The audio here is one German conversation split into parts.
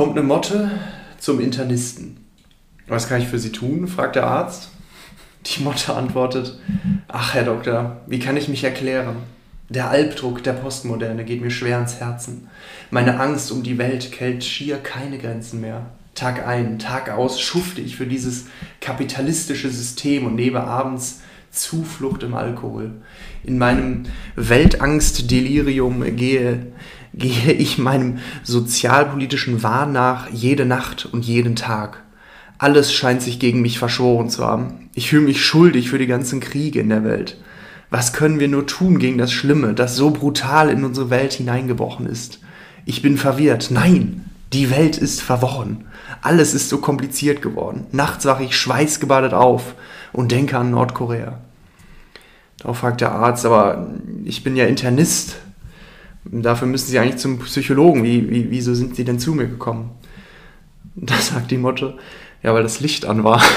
Kommt eine Motte zum Internisten. Was kann ich für Sie tun? fragt der Arzt. Die Motte antwortet, ach Herr Doktor, wie kann ich mich erklären? Der Albdruck der Postmoderne geht mir schwer ans Herzen. Meine Angst um die Welt kennt schier keine Grenzen mehr. Tag ein, Tag aus schufte ich für dieses kapitalistische System und nehme abends Zuflucht im Alkohol. In meinem Weltangstdelirium gehe, gehe ich meinem sozialpolitischen Wahn nach jede Nacht und jeden Tag. Alles scheint sich gegen mich verschworen zu haben. Ich fühle mich schuldig für die ganzen Kriege in der Welt. Was können wir nur tun gegen das Schlimme, das so brutal in unsere Welt hineingebrochen ist? Ich bin verwirrt. Nein, die Welt ist verworren. Alles ist so kompliziert geworden. Nachts wache ich schweißgebadet auf und denke an Nordkorea. Darauf fragt der Arzt, aber ich bin ja Internist. Dafür müssen Sie eigentlich zum Psychologen. Wie, wie, wieso sind Sie denn zu mir gekommen? Da sagt die Motte, ja, weil das Licht an war.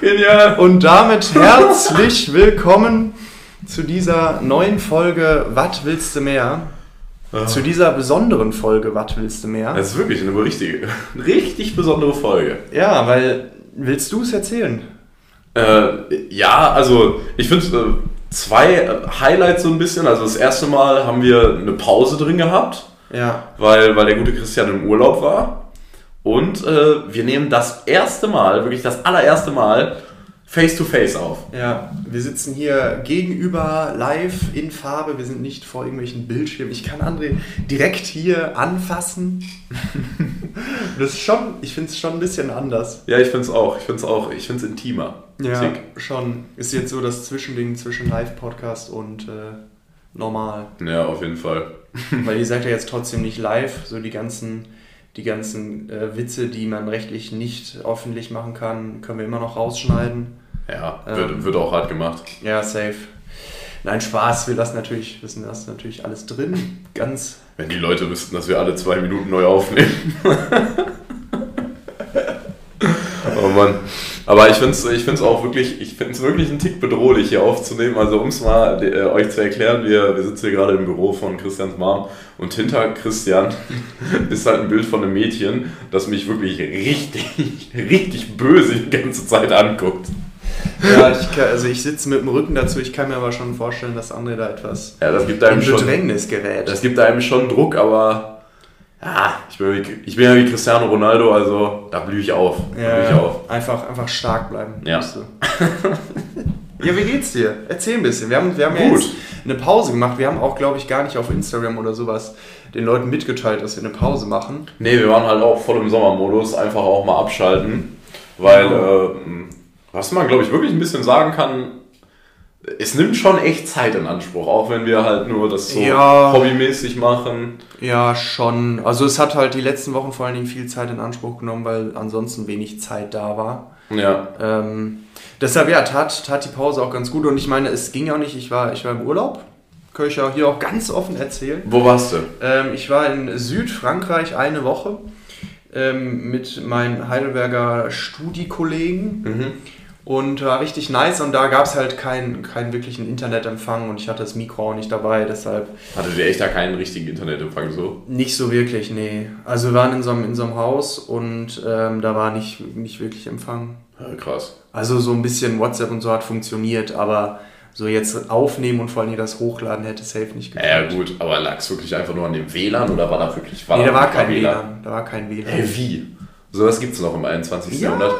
Genial. Und damit herzlich willkommen zu dieser neuen Folge Was willst du mehr? Zu dieser besonderen Folge Was willst du mehr? Das ist wirklich eine richtig, richtig besondere Folge. Ja, weil willst du es erzählen? Äh, ja, also ich finde äh, zwei Highlights so ein bisschen. Also das erste Mal haben wir eine Pause drin gehabt, Ja. weil, weil der gute Christian im Urlaub war. Und äh, wir nehmen das erste Mal, wirklich das allererste Mal, face to face auf. Ja, wir sitzen hier gegenüber live in Farbe. Wir sind nicht vor irgendwelchen Bildschirmen. Ich kann André direkt hier anfassen. das ist schon, ich finde es schon ein bisschen anders. Ja, ich finde es auch. Ich finde es auch. Ich finde es intimer. Tick. schon. Ist jetzt so das Zwischending zwischen Live-Podcast und äh, normal. Ja, auf jeden Fall. Weil ihr seid ja jetzt trotzdem nicht live. So die ganzen, die ganzen äh, Witze, die man rechtlich nicht öffentlich machen kann, können wir immer noch rausschneiden. Ja, wird, Ähm. wird auch hart gemacht. Ja, safe. Nein, Spaß, wir lassen natürlich, wissen das natürlich alles drin. Ganz. Wenn die Leute wüssten, dass wir alle zwei Minuten neu aufnehmen. oh Mann. Aber ich finde es ich find's auch wirklich, ich finde es wirklich einen Tick bedrohlich hier aufzunehmen. Also um es mal äh, euch zu erklären, wir, wir sitzen hier gerade im Büro von Christians Mom und hinter Christian ist halt ein Bild von einem Mädchen, das mich wirklich richtig, richtig böse die ganze Zeit anguckt. Ja, ich kann, also ich sitze mit dem Rücken dazu, ich kann mir aber schon vorstellen, dass André da etwas Ja, das gibt in einem schon, Bedrängnis gerät. das gibt einem schon Druck, aber ja, ich bin, wie, ich bin ja wie Cristiano Ronaldo, also da blühe ich auf. Da blühe ich ja, auf. einfach, einfach stark bleiben. Ja. ja, wie geht's dir? Erzähl ein bisschen. Wir haben, wir haben ja Gut. jetzt eine Pause gemacht. Wir haben auch, glaube ich, gar nicht auf Instagram oder sowas den Leuten mitgeteilt, dass wir eine Pause machen. Nee, wir waren halt auch voll im Sommermodus, einfach auch mal abschalten, weil, Ja. äh, was man glaube ich wirklich ein bisschen sagen kann, es nimmt schon echt Zeit in Anspruch, auch wenn wir halt nur das so Ja. hobbymäßig machen. Ja, schon. Also es hat halt die letzten Wochen vor allen Dingen viel Zeit in Anspruch genommen, weil ansonsten wenig Zeit da war. Ja, Ähm, deshalb ja, tat, tat die Pause auch ganz gut. Und ich meine, es ging auch nicht, ich war, ich war im Urlaub. Kann ich ja hier auch ganz offen erzählen. wo warst du? Ähm, ich war in Südfrankreich eine Woche ähm, mit meinen Heidelberger Studikollegen Mhm. Und war richtig nice. Und da gab es halt keinen keinen wirklichen Internetempfang und ich hatte das Mikro auch nicht dabei, deshalb Hattet ihr echt da keinen richtigen Internetempfang so? nicht so wirklich, nee. Also wir waren in so einem, in so einem Haus und ähm, da war nicht, nicht wirklich Empfang. Ja, krass. Also so ein bisschen WhatsApp und so hat funktioniert, aber so jetzt aufnehmen und vor allem das hochladen hätte safe nicht Ja, gut, aber lag es wirklich einfach nur an dem WLAN oder war da wirklich nee, da war kein mal WLAN. Da war kein WLAN. Hä, wie? Sowas gibt es noch im 21. Ja, Jahrhundert.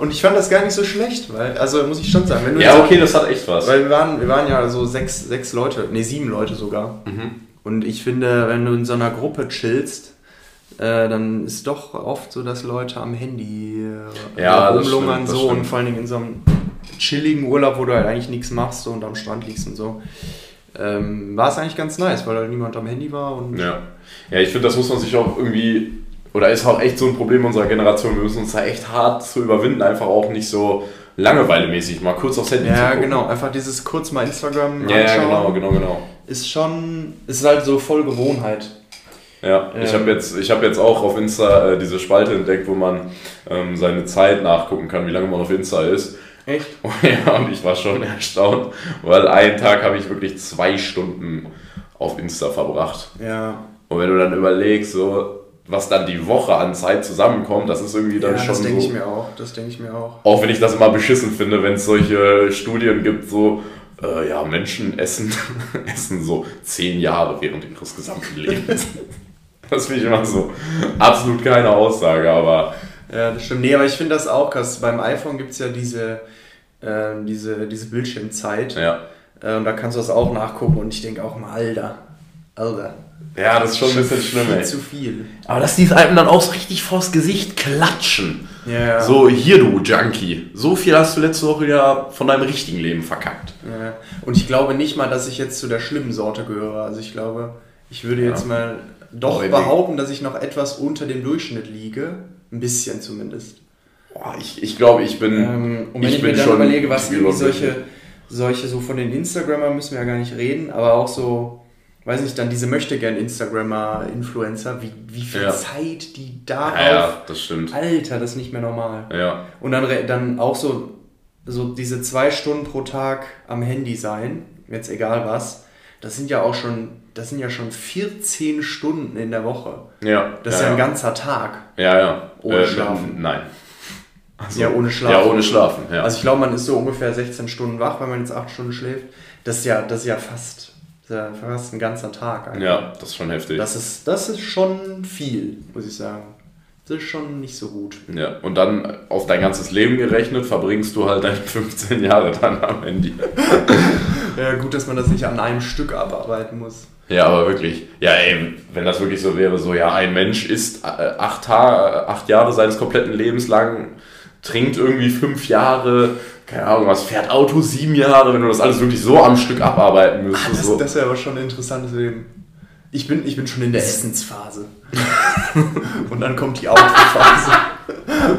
Und ich fand das gar nicht so schlecht, weil, also muss ich schon sagen, wenn du Ja, okay, das hat echt was. Weil wir waren, wir waren ja so sechs, sechs Leute, nee, sieben Leute sogar. Mhm. Und ich finde, wenn du in so einer Gruppe chillst, äh, dann ist doch oft so, dass Leute am Handy äh, Ja, rumlungern stimmt, so und stimmt. vor allen Dingen in so einem chilligen Urlaub, wo du halt eigentlich nichts machst so, und am Strand liegst und so. Ähm, war es eigentlich ganz nice, weil halt niemand am Handy war und Ja. ja, ich finde, das muss man sich auch irgendwie, oder ist auch echt so ein Problem unserer Generation, wir müssen uns da echt hart zu überwinden, einfach auch nicht so langeweilemäßig mal kurz aufs Handy zu Ja, genau, einfach dieses kurz mal Instagram Ja, ja, anschauen, genau, genau, genau. ist schon, ist halt so voll Gewohnheit. Ja, ich Ähm. habe jetzt, ich hab jetzt auch auf Insta äh, diese Spalte entdeckt, wo man ähm, seine Zeit nachgucken kann, wie lange man auf Insta ist. Echt? ja, und ich war schon erstaunt, weil einen Tag habe ich wirklich zwei Stunden auf Insta verbracht. Ja. Und wenn du dann überlegst, so, was dann die Woche an Zeit zusammenkommt, das ist irgendwie dann ja, schon das denke so. ich mir auch. Das denke ich mir auch. Auch wenn ich das immer beschissen finde, wenn es solche Studien gibt, so, äh, ja, Menschen essen, essen so zehn Jahre während ihres gesamten Lebens. das finde ich immer so absolut keine Aussage, aber Ja, das stimmt. Nee, aber ich finde das auch krass. Beim iPhone gibt es ja diese, ähm, diese, diese Bildschirmzeit. ja. Äh, und da kannst du das auch nachgucken. Und ich denke auch mal, Alter. Alter. Ja, das ist schon ein bisschen schlimm, Viel ey. zu viel. Aber dass die es einem dann auch so richtig vors Gesicht klatschen. Ja. So, hier du Junkie. So viel hast du letzte Woche ja von deinem richtigen Leben verkackt. Ja. Und ich glaube nicht mal, dass ich jetzt zu der schlimmen Sorte gehöre. Also ich glaube, ich würde Ja. jetzt mal doch die- behaupten, dass ich noch etwas unter dem Durchschnitt liege. Ein bisschen zumindest. Boah, ich, ich glaube, ich bin. Ähm, und wenn ich, bin mir dann schon überlege, was irgendwie solche, solche, so von den Instagrammern müssen wir ja gar nicht reden, aber auch so, weiß nicht, dann diese möchte gern Instagrammer, Influencer, wie, wie viel Ja. Zeit die darauf. Ja, ja, das stimmt. Alter, das ist nicht mehr normal. Ja. Und dann, dann auch so, so diese zwei Stunden pro Tag am Handy sein, jetzt egal was, das sind ja auch schon, das sind ja schon 14 Stunden in der Woche. Ja. Das ist ja ein ja. ganzer Tag. Ja, ja. Ohne Schlafen. Nein. Also, Ja, ohne Schlafen. Ja, ohne Schlafen, ja. Also ich glaube, man ist so ungefähr 16 Stunden wach, wenn man jetzt 8 Stunden schläft. Das ist ja, das ist ja fast, ja fast ein ganzer Tag. eigentlich. ja, das ist schon heftig. Das ist, das ist schon viel, muss ich sagen. Das ist schon nicht so gut. ja. Und dann auf dein ganzes Leben gerechnet, verbringst du halt deine 15 Jahre dann am Handy. Ja, gut, dass man das nicht an einem Stück abarbeiten muss. Ja, aber wirklich. Ja, ey, wenn das wirklich so wäre, so, ja, ein Mensch ist äh, acht, acht Jahre seines kompletten Lebens lang, trinkt irgendwie fünf Jahre, keine Ahnung was, fährt Auto sieben Jahre, wenn du das alles wirklich so am Stück abarbeiten müsstest. Ah, Das, so. das wäre aber schon ein interessantes Leben. Ich bin, ich bin schon in der Essensphase. Und dann kommt die Autophase.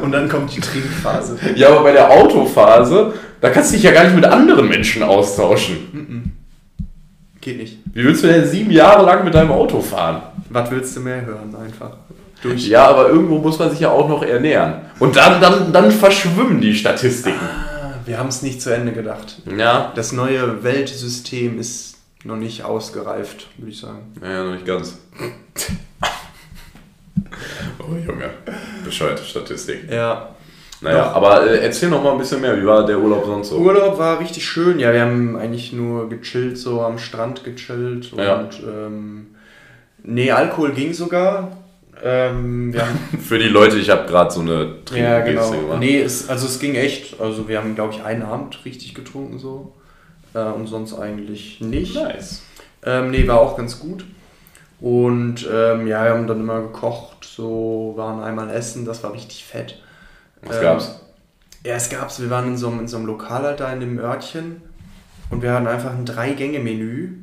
Und dann kommt die Trinkphase. Ja, aber bei der Autophase, da kannst du dich ja gar nicht mit anderen Menschen austauschen. Geht nicht. Wie willst du denn sieben Jahre lang mit deinem Auto fahren? Was willst du mehr hören? Einfach. Durch. Ja, aber irgendwo muss man sich ja auch noch ernähren. Und dann, dann, dann verschwimmen die Statistiken. Ah, Wir haben es nicht zu Ende gedacht. Ja. Das neue Weltsystem ist noch nicht ausgereift, würde ich sagen. Naja, noch nicht ganz. oh Junge, bescheuerte Statistik. Ja. Naja, Doch. aber äh, erzähl noch mal ein bisschen mehr, wie war der Urlaub sonst so? Urlaub war richtig schön. Ja, wir haben eigentlich nur gechillt, so am Strand gechillt. Und, Ja. ähm, nee, Alkohol ging sogar. Ähm, Für die Leute, ich habe gerade so eine Ja, Trinkgeste genau. gemacht. Nee, es, also es ging echt. Also wir haben, glaube ich, einen Abend richtig getrunken so. Äh, und sonst eigentlich nicht. Nice. Ähm, nee, war auch ganz gut. Und ähm, ja, wir haben dann immer gekocht, so waren einmal essen, das war richtig fett. Was Ähm, gab's? Ja, es gab's, wir waren in so, einem- in so einem Lokal halt da in dem Örtchen und wir hatten einfach ein Drei-Gänge-Menü.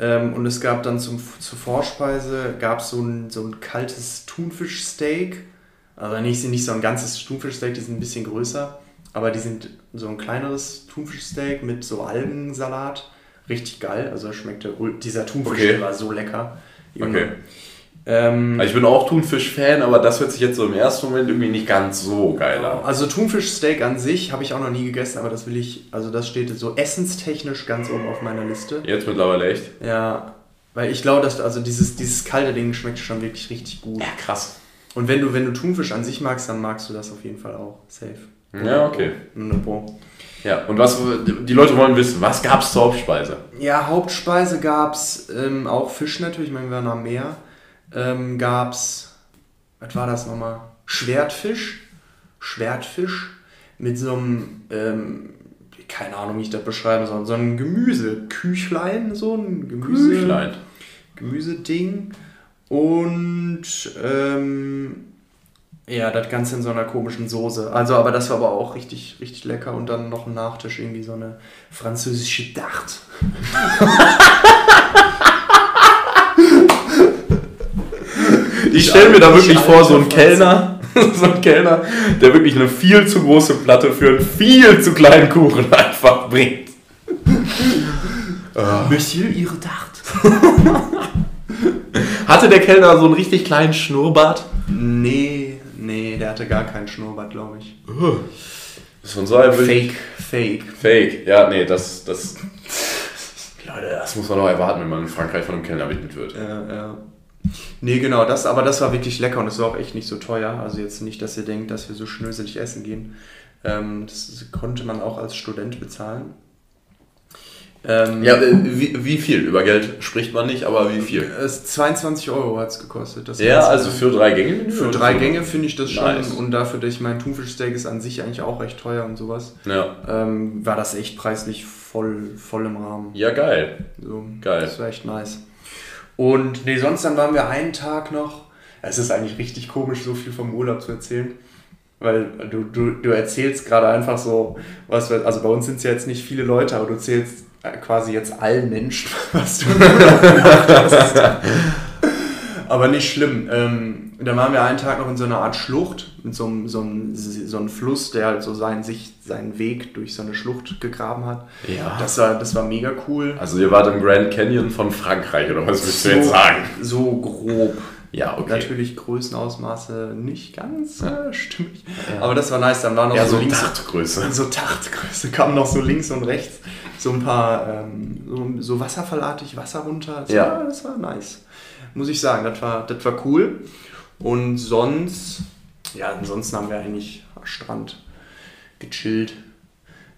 Ähm, und es gab dann zum, zur Vorspeise gab's so ein, so ein kaltes Thunfischsteak. Also nicht, nicht so ein ganzes Thunfischsteak, die sind ein bisschen größer. Aber die sind so ein kleineres Thunfischsteak mit so Algensalat. Richtig geil. Also schmeckte, dieser Thunfisch Okay. war so lecker. Junge. Okay. Ähm, Ich bin auch Thunfisch-Fan, aber das hört sich jetzt so im ersten Moment irgendwie nicht ganz so geil an. Also Thunfischsteak an sich habe ich auch noch nie gegessen, aber das will ich, also das steht so essenstechnisch ganz oben auf meiner Liste. Jetzt mittlerweile echt? Ja, weil ich glaube, dass also dieses, dieses kalte Ding schmeckt schon wirklich richtig gut. Ja, krass. Und wenn du, wenn du Thunfisch an sich magst, dann magst du das auf jeden Fall auch. Safe. Ja, okay. 100 Pro. Ja, und was, die Leute wollen wissen, was gab's zur Hauptspeise? Ja, Hauptspeise gab's ähm, auch Fisch natürlich, ich meine, wir waren am Meer. Ähm, gab's, was war das nochmal? Schwertfisch. Schwertfisch mit so einem, ähm, keine Ahnung, wie ich das beschreiben soll, so ein Gemüse, Küchlein, so ein Gemüse, Küchlein. Gemüseding. Und ähm, ja, das Ganze in so einer komischen Soße. Also, aber das war aber auch richtig, richtig lecker. Und dann noch ein Nachtisch, irgendwie so eine französische Dart. Ich stelle mir da wirklich Ich vor, so ein Kellner, so ein Kellner, der wirklich eine viel zu große Platte für einen viel zu kleinen Kuchen einfach bringt. Monsieur, Ihre Dart. Hatte der Kellner so einen richtig kleinen Schnurrbart? Nee, nee, der hatte gar keinen Schnurrbart, glaube ich. Von so einem Fake, Fake. Fake. Ja, nee, das, das. Leute, das muss man doch erwarten, wenn man in Frankreich von einem Kellner bedient wird. Ja, ja. Nee, genau, das, aber das war wirklich lecker und es war auch echt nicht so teuer. Also jetzt nicht, dass ihr denkt, dass wir so schnöselig essen gehen. Ähm, das konnte man auch als Student bezahlen. Ähm, Ja, äh, wie, wie viel? Über Geld spricht man nicht, aber wie viel? Es 22 Euro hat es gekostet. Das Ja, also für drei Gänge? für drei Gänge finde ich das schon. Nice. Und dafür, dass ich mein Thunfischsteak ist an sich eigentlich auch recht teuer und sowas, Ja. ähm, war das echt preislich voll, voll im Rahmen. Ja, geil. So, Geil. Das war echt nice. Und nee, sonst dann waren wir einen Tag noch. Es ist eigentlich richtig komisch, so viel vom Urlaub zu erzählen. Weil du, du, du erzählst gerade einfach so, was wir, also bei uns sind es ja jetzt nicht viele Leute, aber du erzählst äh, quasi jetzt allen Menschen, was du gemacht hast. Aber nicht schlimm. Ähm, dann waren wir einen Tag noch in so einer Art Schlucht, mit so einem, so einem, so einem Fluss, der halt so seinen, sich, seinen Weg durch so eine Schlucht gegraben hat. Ja. Das war, das war mega cool. Also ihr wart im Grand Canyon von Frankreich, oder was willst du jetzt sagen? So grob. Ja, okay. Natürlich Größenausmaße nicht ganz äh, stimmig. Aber das war nice. Dann war noch Ja, so, so links. Tachtgröße. So Tachtgröße kamen noch so links und rechts so ein paar ähm, so, so wasserfallartig Wasser runter. Das, Ja. war, das war nice. Muss ich sagen, das war, das war cool. Und sonst, ja, ansonsten haben wir eigentlich am Strand gechillt.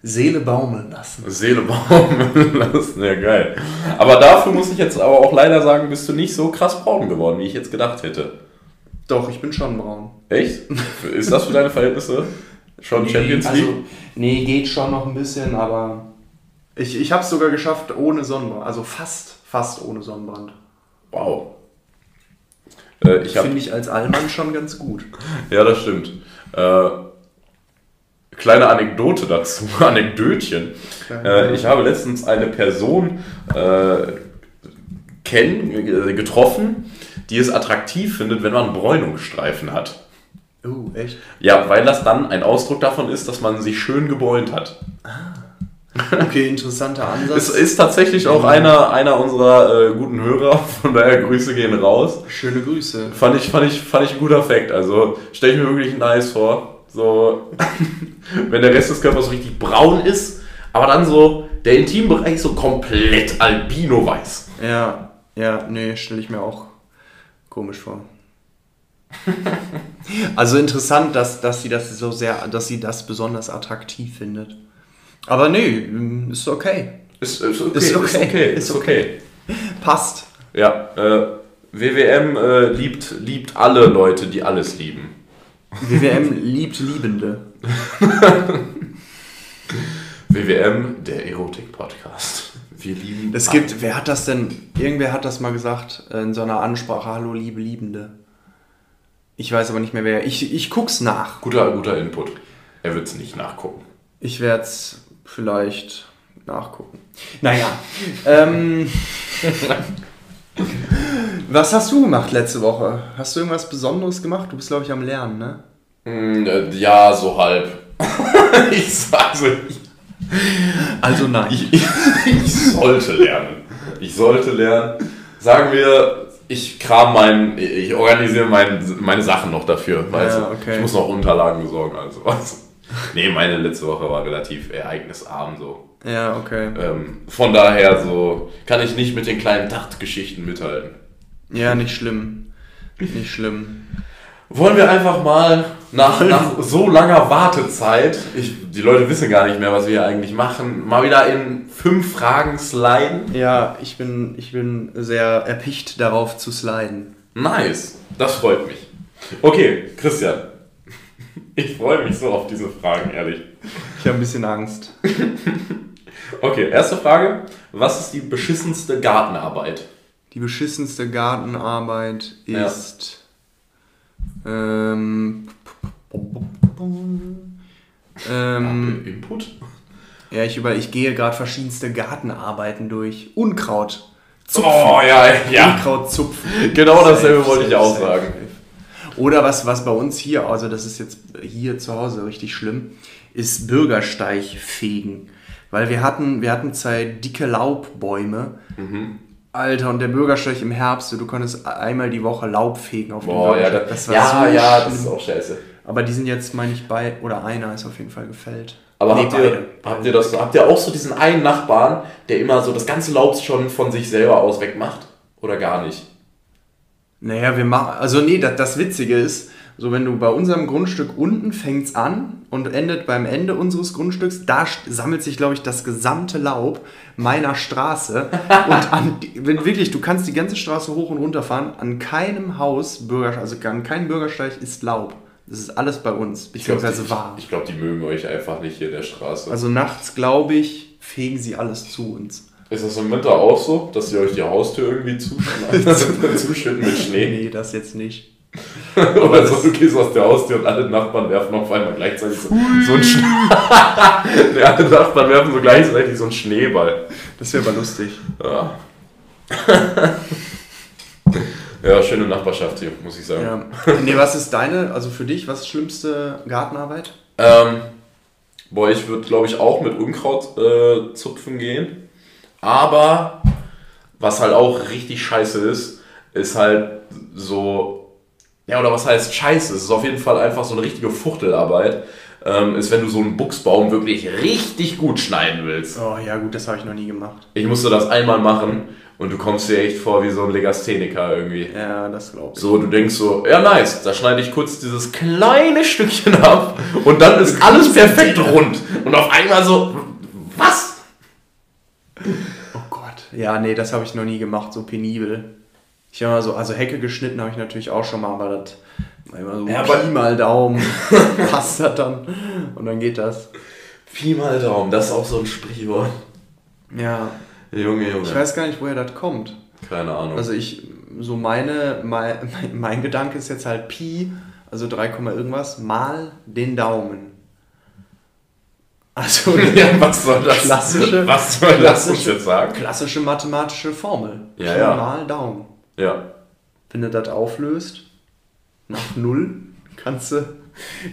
Seele baumeln lassen. Seele baumeln lassen, ja geil. Aber dafür muss ich jetzt aber auch leider sagen, bist du nicht so krass braun geworden, wie ich jetzt gedacht hätte. Doch, ich bin schon braun. Echt? Ist das für deine Verhältnisse schon Champions League? Also, nee, geht schon noch ein bisschen, aber ich, ich habe es sogar geschafft ohne Sonnenbrand. Also fast, fast ohne Sonnenbrand. wow. Äh, Finde ich als Allmann schon ganz gut. ja, das stimmt. Äh, kleine Anekdote dazu, Anekdötchen. Äh, ich habe letztens eine Person äh, kenn, äh, getroffen, die es attraktiv findet, wenn man Bräunungsstreifen hat. Oh, echt? Ja, weil das dann ein Ausdruck davon ist, dass man sich schön gebräunt hat. Okay, interessanter Es Ansatz. ist tatsächlich auch einer, einer unserer äh, guten Hörer, von daher Grüße gehen raus. Schöne Grüße. Fand ich, fand ich, fand ich ein guter Fact. Also stelle ich mir wirklich nice vor. So, wenn der Rest des Körpers so richtig braun ist, aber dann so der Intimbereich so komplett albino weiß. Ja, ja, nee, stelle ich mir auch komisch vor. also interessant, dass, dass sie das so sehr, dass sie das besonders attraktiv findet. Aber nee, ist okay. Ist, ist okay, Ist ist okay, okay, ist okay. Passt. Ja, äh, WWM äh, liebt, liebt alle Leute, die alles lieben. WWM liebt Liebende. WWM, der Erotik-Podcast. Wir lieben. Es gibt, wer hat das denn, irgendwer hat das mal gesagt in so einer Ansprache, hallo liebe Liebende. Ich weiß aber nicht mehr wer. Ich, ich guck's nach. Guter, guter Input. Er wird es nicht nachgucken. Ich werde es vielleicht nachgucken. Naja. ähm, was hast du gemacht letzte Woche? Hast du irgendwas Besonderes gemacht? Du bist, glaube ich, am Lernen, ne? Mm, äh, Ja, so halb. ich sag so, ich, Also nein. ich, ich sollte lernen. Ich sollte lernen. Sagen wir, ich kram mein, ich organisiere mein, meine Sachen noch dafür. Weißt Ja, du? okay. Ich muss noch Unterlagen besorgen, also was. Nee, meine letzte Woche war relativ ereignisarm so. ja, okay. Ähm, von daher so kann ich nicht mit den kleinen Tachtgeschichten mithalten. Ja, nicht schlimm. Nicht schlimm. Wollen wir einfach mal nach, nach so langer Wartezeit, ich, die Leute wissen gar nicht mehr, was wir hier eigentlich machen, mal wieder in fünf Fragen sliden? Ja, ich bin, ich bin sehr erpicht darauf zu sliden. Nice, das freut mich. Okay, Christian, ich freue mich so auf diese Fragen, ehrlich. Ich habe ein bisschen Angst. Okay, erste Frage. Was ist die beschissenste Gartenarbeit? Die beschissenste Gartenarbeit Ja. ist. Ähm, ähm, Input? ja, ich über, ich gehe gerade verschiedenste Gartenarbeiten durch. Unkraut. Oh, ja, ja. Unkraut zupfen. Genau dasselbe wollte ich auch sagen. Oder was, was bei uns hier, also das ist jetzt hier zu Hause richtig schlimm, ist Bürgersteig fegen. Weil wir hatten, wir hatten zwei dicke Laubbäume. Mhm. Alter, und der Bürgersteig im Herbst, du konntest einmal die Woche Laub fegen auf dem Boah, ja, Bürgersteig. das, war ja, so ja, das ist auch scheiße. Aber die sind jetzt, meine ich, bei, oder einer ist auf jeden Fall gefällt. Aber Nee, habt, ihr, beide. habt, ihr das, habt ihr auch so diesen einen Nachbarn, der immer so das ganze Laub schon von sich selber aus wegmacht? Oder gar nicht? Naja, wir machen, also nee, das, das Witzige ist, so wenn du bei unserem Grundstück unten fängt's an und endet beim Ende unseres Grundstücks, da sammelt sich, glaube ich, das gesamte Laub meiner Straße. und an, wenn wirklich, du kannst die ganze Straße hoch und runter fahren, an keinem Haus, Bürger, also an keinem Bürgersteig ist Laub. Das ist alles bei uns, Ich glaube, beziehungsweise wahr. ich glaub, die mögen euch einfach nicht hier in der Straße. Also nachts, glaube ich, fegen sie alles zu uns. Ist das im Winter auch so, dass sie euch die Haustür irgendwie zuschütten, zuschütten mit Schnee? Nee, das jetzt nicht. Oder so, du gehst aus der Haustür und alle Nachbarn werfen auf einmal gleichzeitig so, so einen Schnee. nee, alle Nachbarn werfen so gleichzeitig so einen Schneeball. Das wäre aber lustig. Ja. ja, schöne Nachbarschaft hier, muss ich sagen. Ja. Nee, was ist deine, also für dich, was ist schlimmste Gartenarbeit? Ähm, boah, ich würde, glaube ich, auch mit Unkraut äh, zupfen gehen. Aber was halt auch richtig scheiße ist, ist halt so. Ja, oder was heißt scheiße? Es ist auf jeden Fall einfach so eine richtige Fuchtelarbeit. Ähm, ist, wenn du so einen Buchsbaum wirklich richtig gut schneiden willst. Oh ja, gut, das habe ich noch nie gemacht. Ich musste das einmal machen und du kommst dir echt vor wie so ein Legastheniker irgendwie. Ja, das glaube ich. So, du denkst so, ja nice, da schneide ich kurz dieses kleine Stückchen ab und dann ist alles perfekt rund. Und auf einmal so, was? Ja, nee, das habe ich noch nie gemacht, so penibel. Ich habe mal so, also Hecke geschnitten habe ich natürlich auch schon mal, aber das war immer so Ja, Pi mal Daumen passt das dann und dann geht das. Pi mal Daumen, das ist auch so ein Sprichwort. Ja, Junge, Junge. ich weiß gar nicht, woher das kommt. Keine Ahnung. Also ich, so meine, mein, mein, mein Gedanke ist jetzt halt Pi, also 3, irgendwas, mal den Daumen. Also ja, was soll das? Klassische- was soll das klassische- jetzt sagen? klassische mathematische Formel. Ja, Pi ja. mal Daumen. Ja. Wenn du das auflöst, nach null, kannst du.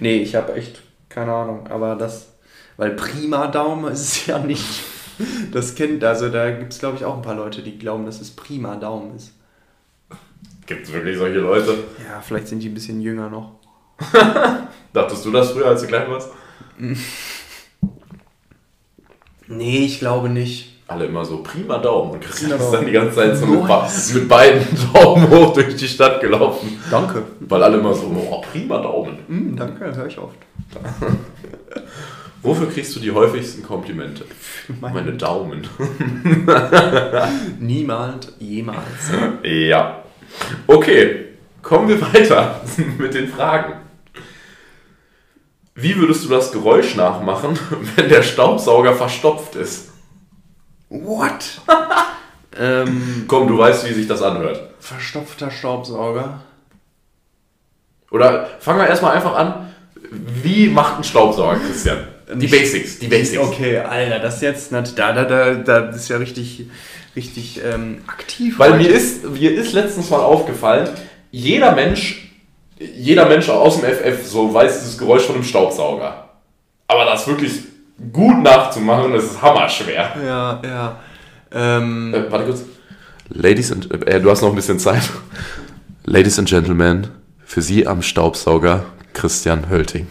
Nee, ich habe echt keine Ahnung, aber das. Weil prima Daumen ist es ja nicht. Das kennt, also da gibt es glaube ich auch ein paar Leute, die glauben, dass es prima Daumen ist. Gibt es wirklich solche Leute? Ja, vielleicht sind die ein bisschen jünger noch. Dachtest du das früher, als du klein warst? Nee, ich glaube nicht. Alle immer so prima Daumen und Christian ist dann die ganze Zeit so mit, mit beiden Daumen hoch durch die Stadt gelaufen. Danke. Weil alle immer so, oh, prima Daumen. Mm, danke, höre ich oft. Wofür kriegst du die häufigsten Komplimente? Meine- Meine Daumen. Niemand jemals. Ja. Okay, kommen wir weiter mit den Fragen. Wie würdest du das Geräusch nachmachen, wenn der Staubsauger verstopft ist? What? ähm, Komm, du weißt, wie sich das anhört. verstopfter Staubsauger. Oder fangen wir erstmal einfach an. Wie macht ein Staubsauger, Christian? Die Basics, die Basics. Okay, Alter, das jetzt, na, da, da, da, da das ist ja richtig, richtig ähm, aktiv. Weil heute. mir ist, mir ist letztens mal aufgefallen, jeder Mensch, jeder Mensch aus dem FF so weiß dieses Geräusch von einem Staubsauger. Aber das wirklich gut nachzumachen, das ist hammerschwer. Ja, ja. Ähm, Äh, warte kurz. Ladies and, äh, du hast noch ein bisschen Zeit. Ladies and Gentlemen, für Sie am Staubsauger Christian Hölting.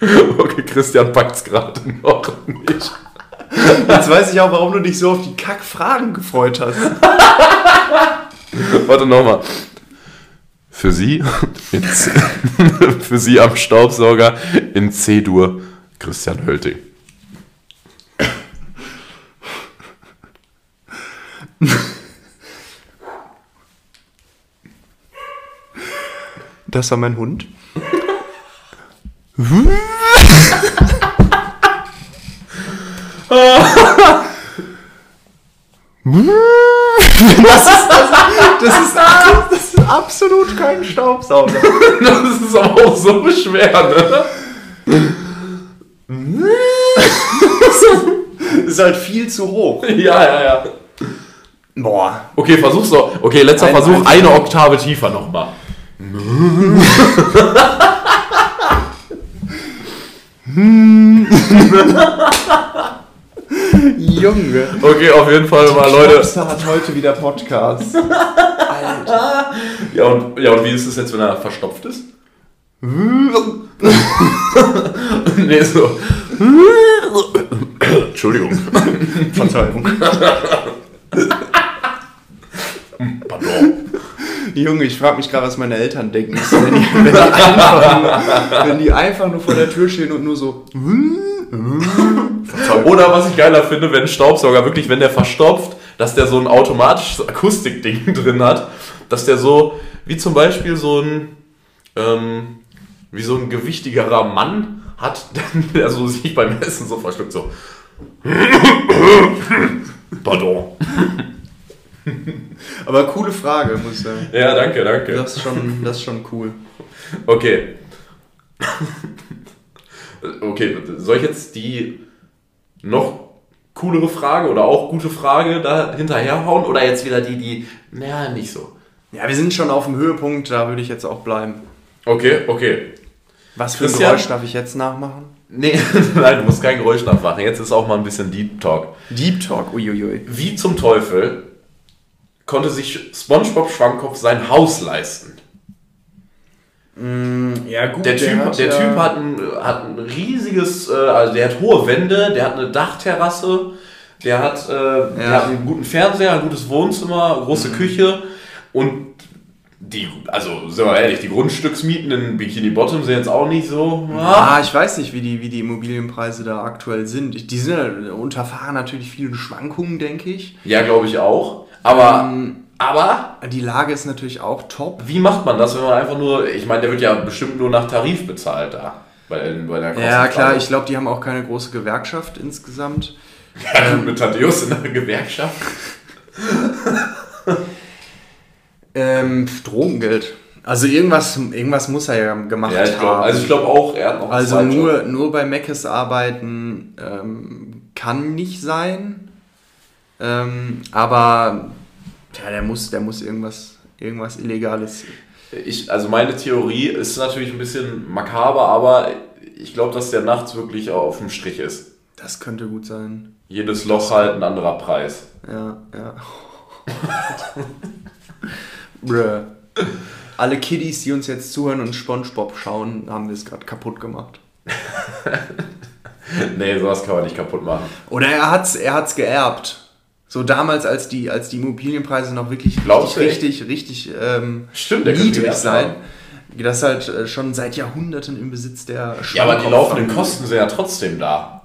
okay, Christian packt's gerade noch nicht. jetzt weiß ich auch, warum du dich so auf die Kackfragen gefreut hast. Warte nochmal. Für Sie, in C für Sie am Staubsauger in C-Dur Christian Hölting. Das war mein Hund. Das ist, das, das, ist, das ist absolut kein Staubsauger. Das ist aber auch so schwer, ne? Das ist halt viel zu hoch. Ja, ja, ja. Boah. Okay, versuch's doch. Okay, letzter Ein- Versuch, ein- eine Oktave tiefer nochmal. Junge. Okay, auf jeden Fall mal, Leute. Klopster hat heute wieder Podcast. Alter. Ja und, ja, und wie ist es jetzt, wenn er verstopft ist? nee, so. Entschuldigung. Verzeihung. Pardon. Junge, ich frage mich gerade, was meine Eltern denken. Wenn die, wenn, die einfach nur, wenn die einfach nur vor der Tür stehen und nur so. Oder was ich geiler finde, wenn Staubsauger wirklich, wenn der verstopft, dass der so ein automatisches Akustikding drin hat, dass der so, wie zum Beispiel so ein, ähm, wie so ein gewichtigerer Mann hat, der so sich beim Essen so verschluckt, so. Pardon. Aber coole Frage, muss ich sagen. Ja, danke, danke. Das ist schon, das ist schon cool. Okay. Okay, soll ich jetzt die noch coolere Frage oder auch gute Frage da hinterherhauen oder jetzt wieder die, die, naja, nicht so. Ja, wir sind schon auf dem Höhepunkt, da würde ich jetzt auch bleiben. Okay, okay. Was für ein Christian? Geräusch darf ich jetzt nachmachen? Nee, nein, du musst kein Geräusch nachmachen. Jetzt ist auch mal ein bisschen Deep Talk. Deep Talk, uiuiui. Wie zum Teufel konnte sich SpongeBob Schwammkopf sein Haus leisten? Ja, gut. Der, Typ, der typ hat, ein, hat ein riesiges, äh, also der hat hohe Wände, der hat eine Dachterrasse, der hat, äh, der hat einen guten Fernseher, ein gutes Wohnzimmer, große Küche und die, also sind wir ehrlich, die Grundstücksmieten in Bikini Bottom sind jetzt auch nicht so. Ah, ich weiß nicht, wie die, wie die Immobilienpreise da aktuell sind. Die sind ja unterfahren natürlich vielen Schwankungen, denke ich. Ja, glaube ich auch. Aber, Ähm, aber Die Lage ist natürlich auch top. wie macht man das, wenn man einfach nur, ich meine, der wird ja bestimmt nur nach Tarif bezahlt da. Bei, bei der Ja, Kostenfrage. klar, ich glaube, die haben auch keine große Gewerkschaft insgesamt. Ja, mit Thaddeus in der Gewerkschaft. Ähm, Drogengeld. Also irgendwas, irgendwas muss er ja gemacht Ja, ich haben. glaube also ich glaub auch, er hat noch Also nur, nur bei Meckes arbeiten ähm, kann nicht sein. Ähm, aber ja, der muss, der muss irgendwas, irgendwas Illegales. Ich, also meine Theorie ist natürlich ein bisschen makaber, aber ich glaube, dass der nachts wirklich auf dem Strich ist. Das könnte gut sein. Jedes Loch halt ein anderer Preis. Ja, ja. Bruh. Alle Kiddies, die uns jetzt zuhören und Spongebob schauen, haben wir es gerade kaputt gemacht. Nee, sowas kann man nicht kaputt machen. Oder er hat's, er hat's geerbt. So damals, als die, als die Immobilienpreise noch wirklich Glaubst du richtig, richtig, richtig ähm, Stimmt, niedrig sein. haben. Das halt äh, schon seit Jahrhunderten im Besitz der Ja, aber die laufenden Kosten sind ja trotzdem da.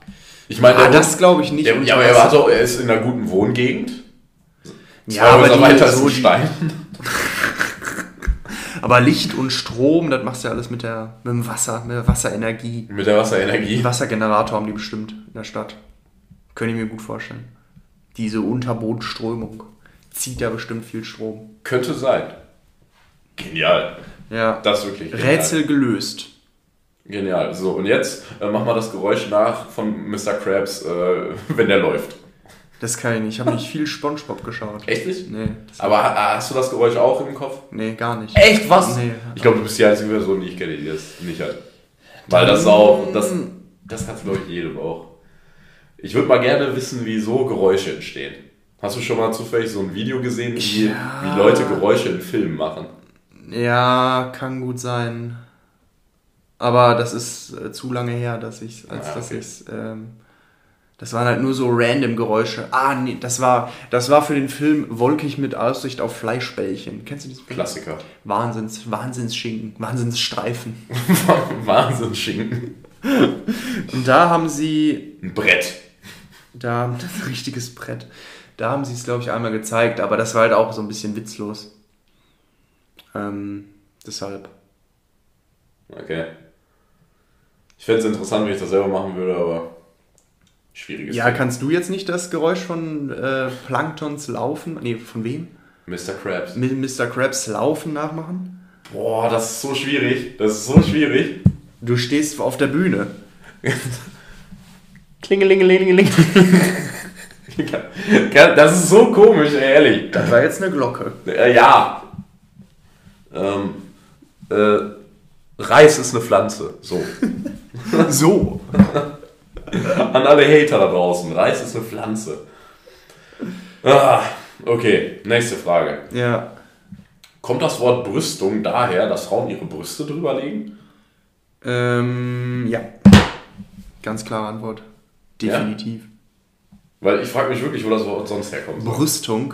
Ich meine, Ah, der- das glaube ich nicht. der, ja, aber er, hat doch, er ist in einer guten Wohngegend. Ja, aber die- weiter ist so Stein. aber Licht und Strom, das machst du ja alles mit, der, mit dem Wasser, mit der Wasserenergie. Mit der Wasserenergie. Wassergenerator haben die bestimmt in der Stadt. Könnte ich mir gut vorstellen. Diese Unterbodenströmung zieht ja bestimmt viel Strom. Könnte sein. Genial. Ja. Das ist wirklich genial. Rätsel gelöst. Genial. So, und jetzt äh, mach mal das Geräusch nach von Mr. Krabs, äh, wenn der läuft. Das kann ich nicht. Ich habe nicht viel Spongebob geschaut. Echt nicht? Nee, Aber ha- hast du das Geräusch auch im Kopf? nee, gar nicht. Echt? Was? Nee. Ich glaube, du bist die einzige Person, die ich kenne, die das nicht hat. Weil das auch, das, das du, glaube ich, jedem auch. Ich würde mal gerne wissen, wie so Geräusche entstehen. Hast du schon mal zufällig so ein Video gesehen, wie, Ja. wie Leute Geräusche in Filmen machen? Ja, kann gut sein. Aber das ist äh, zu lange her, dass ich als Ah, dass okay. ich's, ähm, das waren halt nur so random Geräusche. Ah, nee, das war, das war für den Film Wolkig mit Aussicht auf Fleischbällchen. Kennst du diesen Film? Klassiker. Wahnsinns, Wahnsinnsschinken, Wahnsinnsstreifen. Wahnsinn, Schinken. Und da haben sie, Ein Brett. Da, das ist ein richtiges Brett. Da haben sie es, glaube ich, einmal gezeigt, aber das war halt auch so ein bisschen witzlos. Ähm, deshalb. Okay. Ich fände es interessant, wenn ich das selber machen würde, aber schwieriges Ja, Ding. kannst du jetzt nicht das Geräusch von äh, Planktons Laufen, nee, von wem? Mr. Krabs. Mit Mr. Krabs Laufen nachmachen? Boah, das ist so schwierig. Das ist so schwierig. Du stehst auf der Bühne. Klingelingelingeling. Das ist so komisch, ehrlich. Das war jetzt eine Glocke. Äh, ja. Ähm, äh, Reis ist eine Pflanze. So. So. An alle Hater da draußen. Reis ist eine Pflanze. Ah, okay, nächste Frage. Ja. Kommt das Wort Brüstung daher, dass Frauen ihre Brüste drüber legen? Ähm, ja. Ganz klare Antwort. Definitiv. Weil ich frage mich wirklich, wo das Wort sonst herkommt. Brüstung.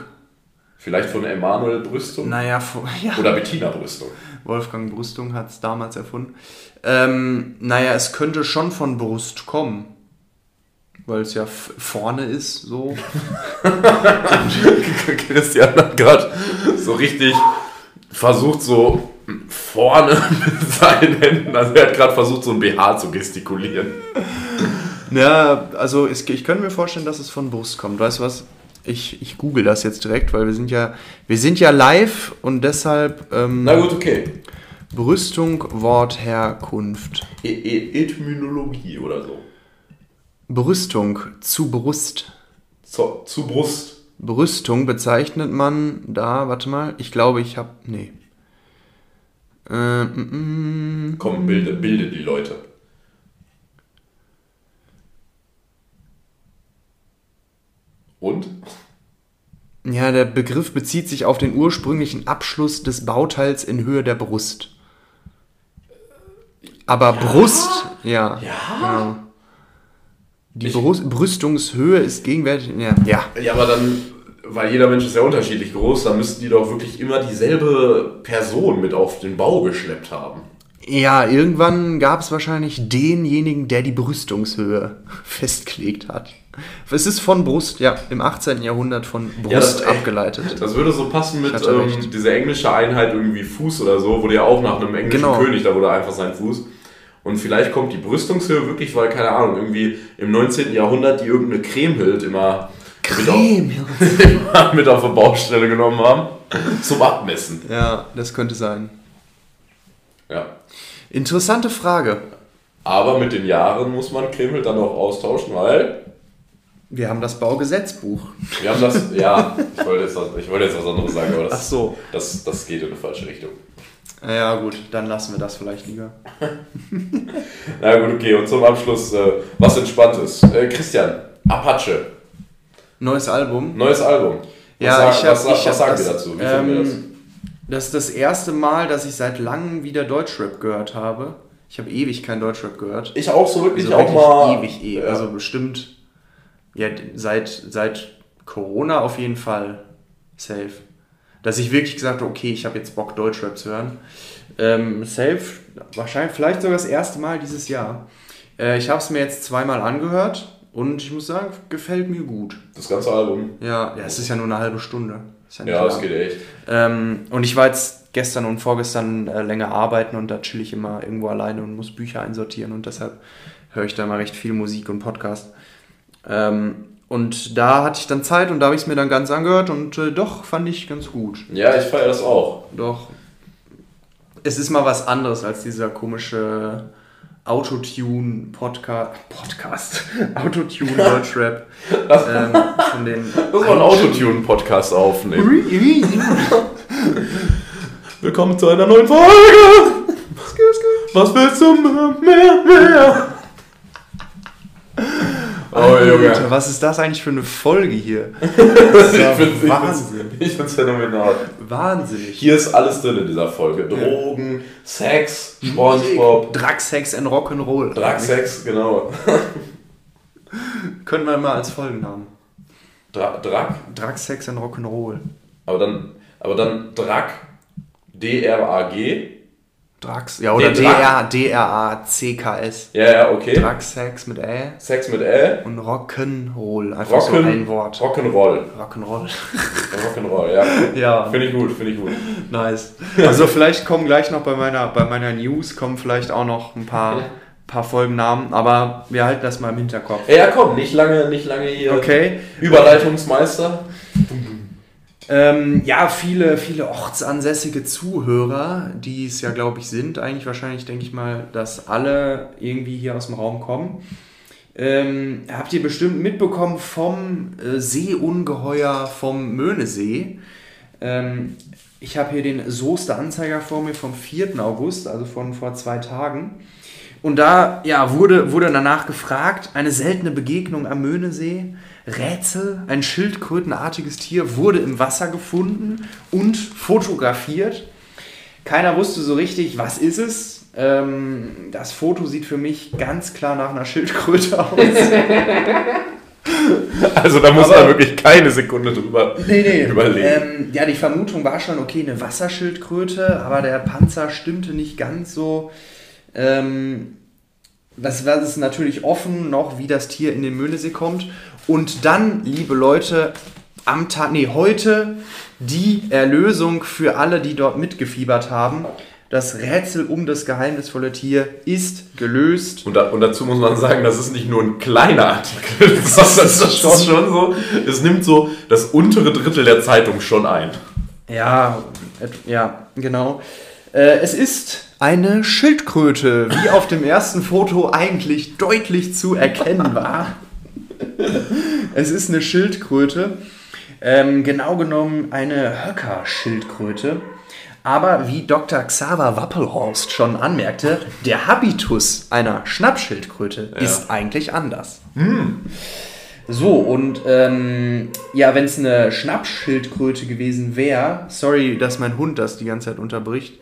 Vielleicht von Emanuel Brüstung? Naja, vor- ja. Oder Bettina Brüstung? Wolfgang Brüstung hat es damals erfunden. Ähm, naja, es könnte schon von Brust kommen. Weil es ja vorne ist, so. Christian hat gerade so richtig versucht, so vorne mit seinen Händen, also er hat gerade versucht, so ein BH zu gestikulieren. Ja, also es, ich könnte mir vorstellen, dass es von Brust kommt. Weißt du was? Ich, ich google das jetzt direkt, weil wir sind ja, wir sind ja live und deshalb ähm, Na gut, okay. Brüstung, Wort, Herkunft. E e Etymologie oder so. Brüstung, zu Brust. Zu, zu Brust. Brüstung bezeichnet man da, warte mal, ich glaube, ich habe, nee. Äh, mm, mm, Komm, bilde, bilde die Leute. Und? ja, der Begriff bezieht sich auf den ursprünglichen Abschluss des Bauteils in Höhe der Brust. Aber Brust, ja. genau. Die Ich- Brüstungshöhe ist gegenwärtig, ja, ja. Ja, aber dann, weil jeder Mensch ist ja unterschiedlich groß, dann müssten die doch wirklich immer dieselbe Person mit auf den Bau geschleppt haben. Ja, irgendwann gab es wahrscheinlich denjenigen, der die Brüstungshöhe festgelegt hat. Es ist von Brust, ja, im 18. Jahrhundert von Brust Ja, das- ey, abgeleitet. Das würde so passen mit ähm, dieser englische Einheit irgendwie Fuß oder so, wurde ja auch nach einem englischen Genau. König, da wurde einfach sein Fuß. Und vielleicht kommt die Brüstungshöhe wirklich, weil, keine Ahnung, irgendwie im 19. Jahrhundert die irgendeine Cremhild immer mit auf, immer mit auf der Baustelle genommen haben zum Abmessen. Ja, das könnte sein. Ja. Interessante Frage. Aber mit den Jahren muss man Cremhild dann auch austauschen, weil Wir haben das Baugesetzbuch. wir haben das, ja, ich wollte jetzt, was- ich wollte jetzt was anderes sagen, aber Ach das, so. das, das geht in eine falsche Richtung. Ja, gut, dann lassen wir das vielleicht lieber. Na gut, okay, und zum Abschluss äh, was Entspanntes. Äh, Christian, Apache, Neues Album. neues Album. Was, Ja, sag- ich hab, was, was, ich hab sagen das, wir dazu? Wie finden wir das? Das ist das erste Mal, dass ich seit langem wieder Deutschrap gehört habe. Ich habe ewig kein Deutschrap gehört. Ich auch so wirklich Also auch wirklich mal. ewig, ewig. Ja. Also bestimmt, ja, seit, seit Corona auf jeden Fall safe. Dass ich wirklich gesagt habe, okay, ich habe jetzt Bock, Deutschrap zu hören. Ähm, safe, wahrscheinlich, vielleicht sogar das erste Mal dieses Jahr. Äh, ich habe es mir jetzt zweimal angehört und ich muss sagen, gefällt mir gut. das ganze Album. Ja, ja es ist ja nur eine halbe Stunde. Ja, das lang. geht echt. Ähm, und ich war jetzt gestern und vorgestern äh, länger arbeiten und da chill ich immer irgendwo alleine und muss Bücher einsortieren und deshalb höre ich da mal recht viel Musik und Podcast. Ähm, und da hatte ich dann Zeit und da habe ich es mir dann ganz angehört und äh, doch fand ich ganz gut. Ja, ich feiere das auch. Doch. Es ist mal was anderes als dieser komische Autotune Podcast. Podcast. Autotune Deutschrap. ähm, von den. Lass mal einen Autotune-Podcast aufnehmen. Willkommen zu einer neuen Folge. Was willst du mehr, mehr, mehr? Oh, Junge. Was ist das eigentlich für eine Folge hier? Ich ja find's, ich Wahnsinn. find's, ich find's phänomenal. Wahnsinnig. Hier ist alles drin in dieser Folge. Drogen, Sex, Spongebob, Drug, Sex and Rock'n'Roll. Drag-Sex, genau. Können wir mal als Folgennamen. Dra Drag, Drug, Sex and Rock'n'Roll. aber dann, aber dann Drag, D-R-A-G. Drax. Ja, oder D-R-A-C-K-S. Ja, ja, okay. Drug, Sex mit Ä Sex mit L. und Rock'n'Roll. Einfach so Rocken, ein Wort. Rock'n'Roll. Rock'n'Roll. Rock'n'Roll, ja. Ja. Finde ich gut, finde ich gut. Nice. Also vielleicht kommen gleich noch bei meiner, bei meiner News kommen vielleicht auch noch ein paar, paar Folgennamen, aber wir halten das mal im Hinterkopf. Ja, komm, nicht lange, nicht lange hier. Okay. Überleitungsmeister. Ähm, ja, viele, viele ortsansässige Zuhörer, die es ja, glaube ich, sind. Eigentlich wahrscheinlich, denke ich mal, dass alle irgendwie hier aus dem Raum kommen. Ähm, habt ihr bestimmt mitbekommen vom äh, Seeungeheuer vom Möhnesee. Ähm, ich habe hier den Soester Anzeiger vor mir vom 4. August, also von vor zwei Tagen. Und da ja, wurde, wurde danach gefragt, eine seltene Begegnung am Möhnesee. Rätsel, ein schildkrötenartiges Tier wurde im Wasser gefunden und fotografiert. Keiner wusste so richtig, was ist es. Ähm, das Foto sieht für mich ganz klar nach einer Schildkröte aus. Also da muss man wirklich keine Sekunde drüber nee, nee. überlegen. Ähm, ja, die Vermutung war schon, okay, eine Wasserschildkröte, aber der Panzer stimmte nicht ganz so. Ähm, das war es natürlich offen noch, wie das Tier in den Möhnesee kommt. Und dann, liebe Leute, am Tag, nee, heute die Erlösung für alle, die dort mitgefiebert haben. Das Rätsel um das geheimnisvolle Tier ist gelöst. Und, da, und, dazu muss man sagen, das ist nicht nur ein kleiner Artikel, das, ist schon, schon so. Es nimmt so das untere Drittel der Zeitung schon ein. Ja, ja, genau. Äh, es ist eine Schildkröte, wie auf dem ersten Foto eigentlich deutlich zu erkennen war. es ist eine Schildkröte. Ähm, genau genommen eine Höcker-Schildkröte. Aber wie Dr. Xaver Wappelhorst schon anmerkte, der Habitus einer Schnappschildkröte ja. ist eigentlich anders. Hm. So, und ähm, ja, wenn es eine Schnappschildkröte gewesen wäre, sorry, dass mein Hund das die ganze Zeit unterbricht,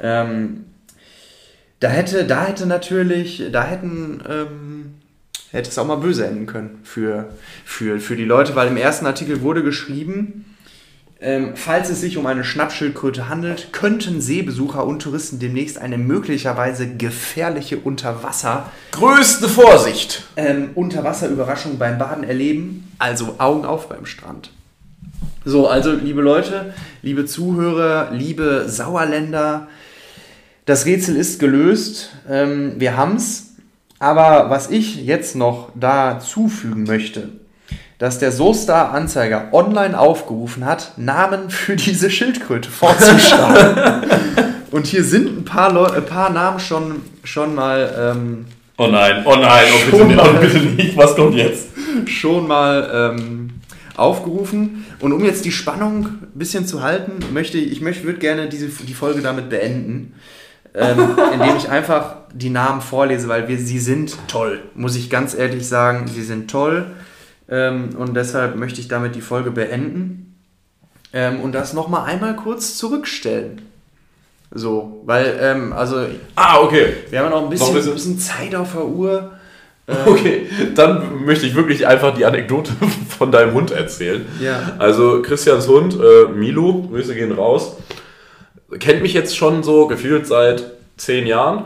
ähm, da hätte, da hätte natürlich, da hätten, ähm, hätte es auch mal böse enden können für, für, für die Leute, weil im ersten Artikel wurde geschrieben, ähm, falls es sich um eine Schnappschildkröte handelt, könnten Seebesucher und Touristen demnächst eine möglicherweise gefährliche Unterwasser... Größte Vorsicht! Ähm, Unterwasserüberraschung beim Baden erleben. Also Augen auf beim Strand. So, also liebe Leute, liebe Zuhörer, liebe Sauerländer, das Rätsel ist gelöst. Ähm, wir haben's. Aber was ich jetzt noch da zufügen möchte, dass der Soestar Anzeiger online aufgerufen hat, Namen für diese Schildkröte vorzuschlagen. Und hier sind ein paar, Leu ein paar Namen schon, schon mal. Ähm, oh nein, oh nein, oh bitte, nicht, oh bitte nicht, was kommt jetzt? Schon mal ähm, aufgerufen. Und um jetzt die Spannung ein bisschen zu halten, möchte ich, ich möchte, würde gerne diese, die Folge damit beenden. Ähm, indem ich einfach die Namen vorlese, weil wir, sie sind toll, muss ich ganz ehrlich sagen, sie sind toll. Ähm, und deshalb möchte ich damit die Folge beenden ähm, und das nochmal einmal kurz zurückstellen. So, weil, ähm, also. Ah, okay. Wir haben ja noch ein bisschen, noch ein bisschen Zeit auf der Uhr. Ähm, okay, dann möchte ich wirklich einfach die Anekdote von deinem Hund erzählen. Ja. Also, Christians Hund, äh, Milo, Grüße gehen raus, kennt mich jetzt schon so gefühlt seit zehn Jahren.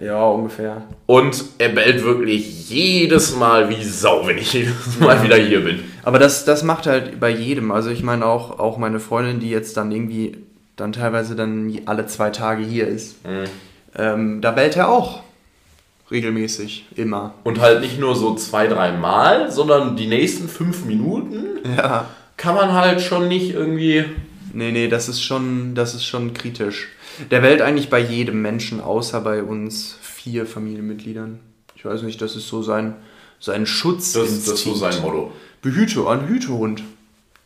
Ja, ungefähr. Und er bellt wirklich jedes Mal wie Sau, wenn ich jedes Mal wieder hier bin. Aber das, das macht halt bei jedem. Also ich meine auch, auch meine Freundin, die jetzt dann irgendwie dann teilweise dann alle zwei Tage hier ist, mhm. ähm, da bellt er auch regelmäßig, immer. Und halt nicht nur so zwei, drei Mal, sondern die nächsten fünf Minuten ja. kann man halt schon nicht irgendwie... Nee, nee, das ist schon, das ist schon kritisch. Der Welt eigentlich bei jedem Menschen, außer bei uns vier Familienmitgliedern. Ich weiß nicht, das ist so sein, sein Schutz. Das, das ist so sein Motto. Behüte, ein Hütehund.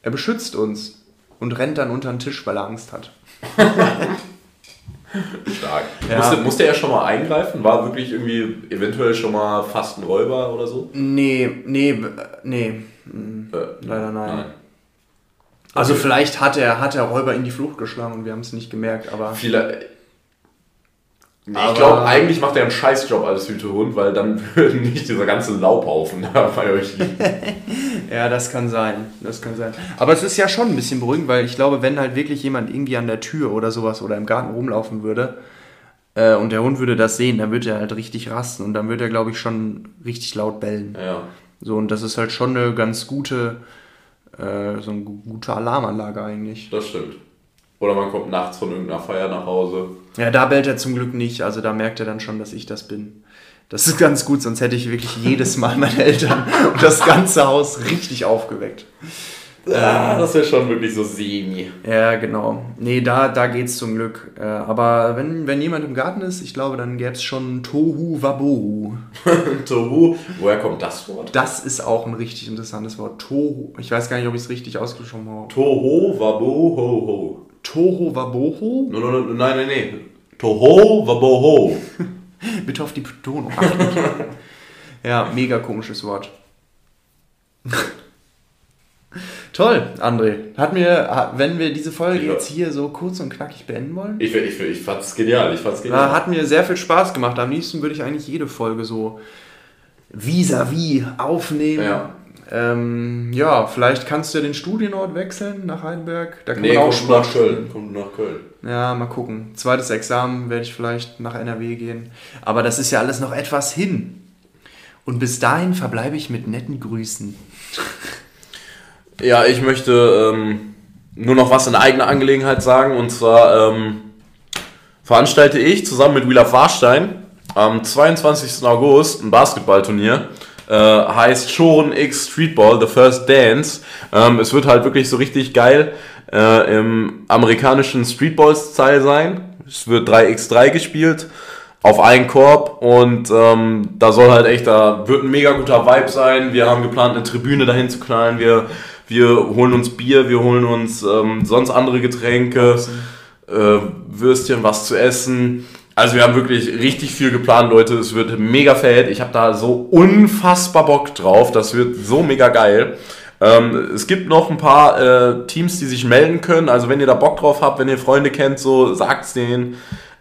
Er beschützt uns und rennt dann unter den Tisch, weil er Angst hat. Stark. Ja. Musste, musste er schon mal eingreifen? War wirklich irgendwie eventuell schon mal fast ein Räuber oder so? Nee, nee, nee. Äh, Leider nein. nein. Also okay. vielleicht hat er, hat er Räuber in die Flucht geschlagen und wir haben es nicht gemerkt, aber. Viele. ich glaube, eigentlich macht er einen Scheißjob als Hütehund, weil dann würde nicht dieser ganze Laubhaufen da bei euch liegen. ja, das kann sein. Das kann sein. Aber es ist ja schon ein bisschen beruhigend, weil ich glaube, wenn halt wirklich jemand irgendwie an der Tür oder sowas oder im Garten rumlaufen würde äh, und der Hund würde das sehen, dann würde er halt richtig rasten und dann würde er, glaube ich, schon richtig laut bellen. Ja. So, und das ist halt schon eine ganz gute äh, so eine gute Alarmanlage eigentlich. Das stimmt. Oder man kommt nachts von irgendeiner Feier nach Hause. Ja, da bellt er zum Glück nicht. Also da merkt er dann schon, dass ich das bin. Das ist ganz gut, sonst hätte ich wirklich jedes Mal meine Eltern und das ganze Haus richtig aufgeweckt. Ähm, das wäre schon wirklich so semi. Ja, genau. Nee, da, da geht's zum Glück. Äh, aber wenn, wenn jemand im Garten ist, ich glaube, dann gäbe es schon Tohu Wabohu. Tohu, woher kommt das Wort? Das ist auch ein richtig interessantes Wort. Tohu. Ich weiß gar nicht, ob ich es richtig ausgesprochen habe. Toho Waboho. Toho Waboho? No, no, no, nein, nein, nein. Toho Waboho. Bitte auf die Betonung achten. ja, mega komisches Wort. Toll, André. Hat mir, wenn wir diese Folge Ja. jetzt hier so kurz und knackig beenden wollen, Ich, ich, ich fand's genial. Ich fand's genial. hat mir sehr viel Spaß gemacht. Am liebsten würde ich eigentlich jede Folge so vis-à-vis aufnehmen. Ja. Ähm, ja, vielleicht kannst du ja den Studienort wechseln nach Heidelberg. Da kann nee, man auch kommt nach Köln. Kommt nach Köln. Ja, mal gucken. Zweites Examen werde ich vielleicht nach NRW gehen. Aber das ist ja alles noch etwas hin. Und bis dahin verbleibe ich mit netten Grüßen. Ja, ich möchte ähm, nur noch was in eigener Angelegenheit sagen. Und zwar ähm, veranstalte ich zusammen mit Wheeler Warstein am 22. August ein Basketballturnier. Äh, heißt Shoren X Streetball, The First Dance. Ähm, es wird halt wirklich so richtig geil äh, im amerikanischen Streetball-Style sein. Es wird 3x3 gespielt auf einen Korb und ähm, da soll halt echt, da wird ein mega guter Vibe sein. Wir haben geplant, eine Tribüne dahin zu knallen. Wir, wir holen uns Bier, wir holen uns ähm, sonst andere Getränke, äh, Würstchen, was zu essen. Also wir haben wirklich richtig viel geplant, Leute. Es wird mega fett. Ich habe da so unfassbar Bock drauf. Das wird so mega geil. Ähm, es gibt noch ein paar äh, Teams, die sich melden können. Also wenn ihr da Bock drauf habt, wenn ihr Freunde kennt, so sagt's denen.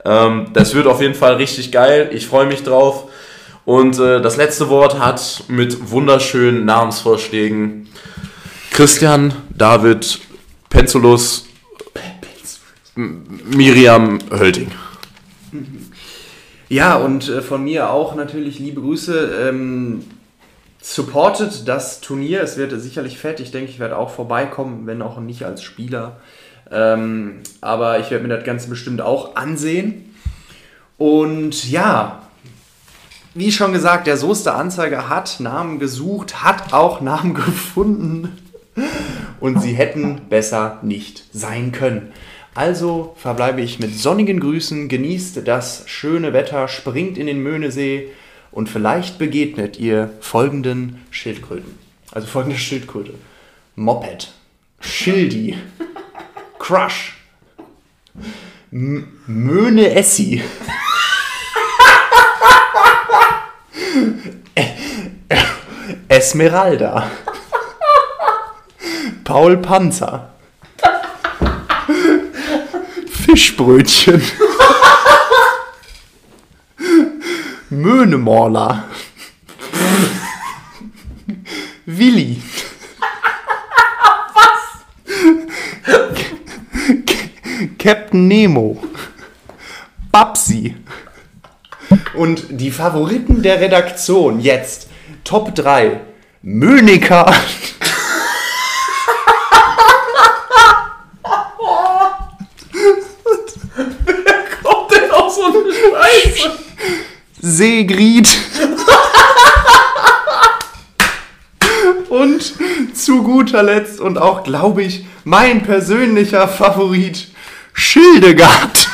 Ähm, das wird auf jeden Fall richtig geil. Ich freue mich drauf. Und äh, das letzte Wort hat mit wunderschönen Namensvorschlägen Christian, David, Penzulus, Miriam Hölting. Ja, und äh, von mir auch natürlich liebe Grüße. Ähm, supportet das Turnier. Es wird sicherlich fett. Ich denke, ich werde auch vorbeikommen, wenn auch nicht als Spieler. Ähm, aber ich werde mir das Ganze bestimmt auch ansehen. Und ja, wie schon gesagt, der Soester Anzeiger hat Namen gesucht, hat auch Namen gefunden. Und sie hätten besser nicht sein können. Also verbleibe ich mit sonnigen Grüßen, genießt das schöne Wetter, springt in den Möhnesee und vielleicht begegnet ihr folgenden Schildkröten. Also folgende Schildkröte. Moped. Schildi. Crush. M Möhne Essi. Esmeralda. Paul Panzer. Fischbrötchen. Möhnemorler. Willi. Was? Captain Nemo. Babsi. Und die Favoriten der Redaktion jetzt. Top 3. Mönika. Kommt denn auch so eine Scheiße? Segrid. und zu guter Letzt und auch, glaube ich, mein persönlicher Favorit, Schildegard.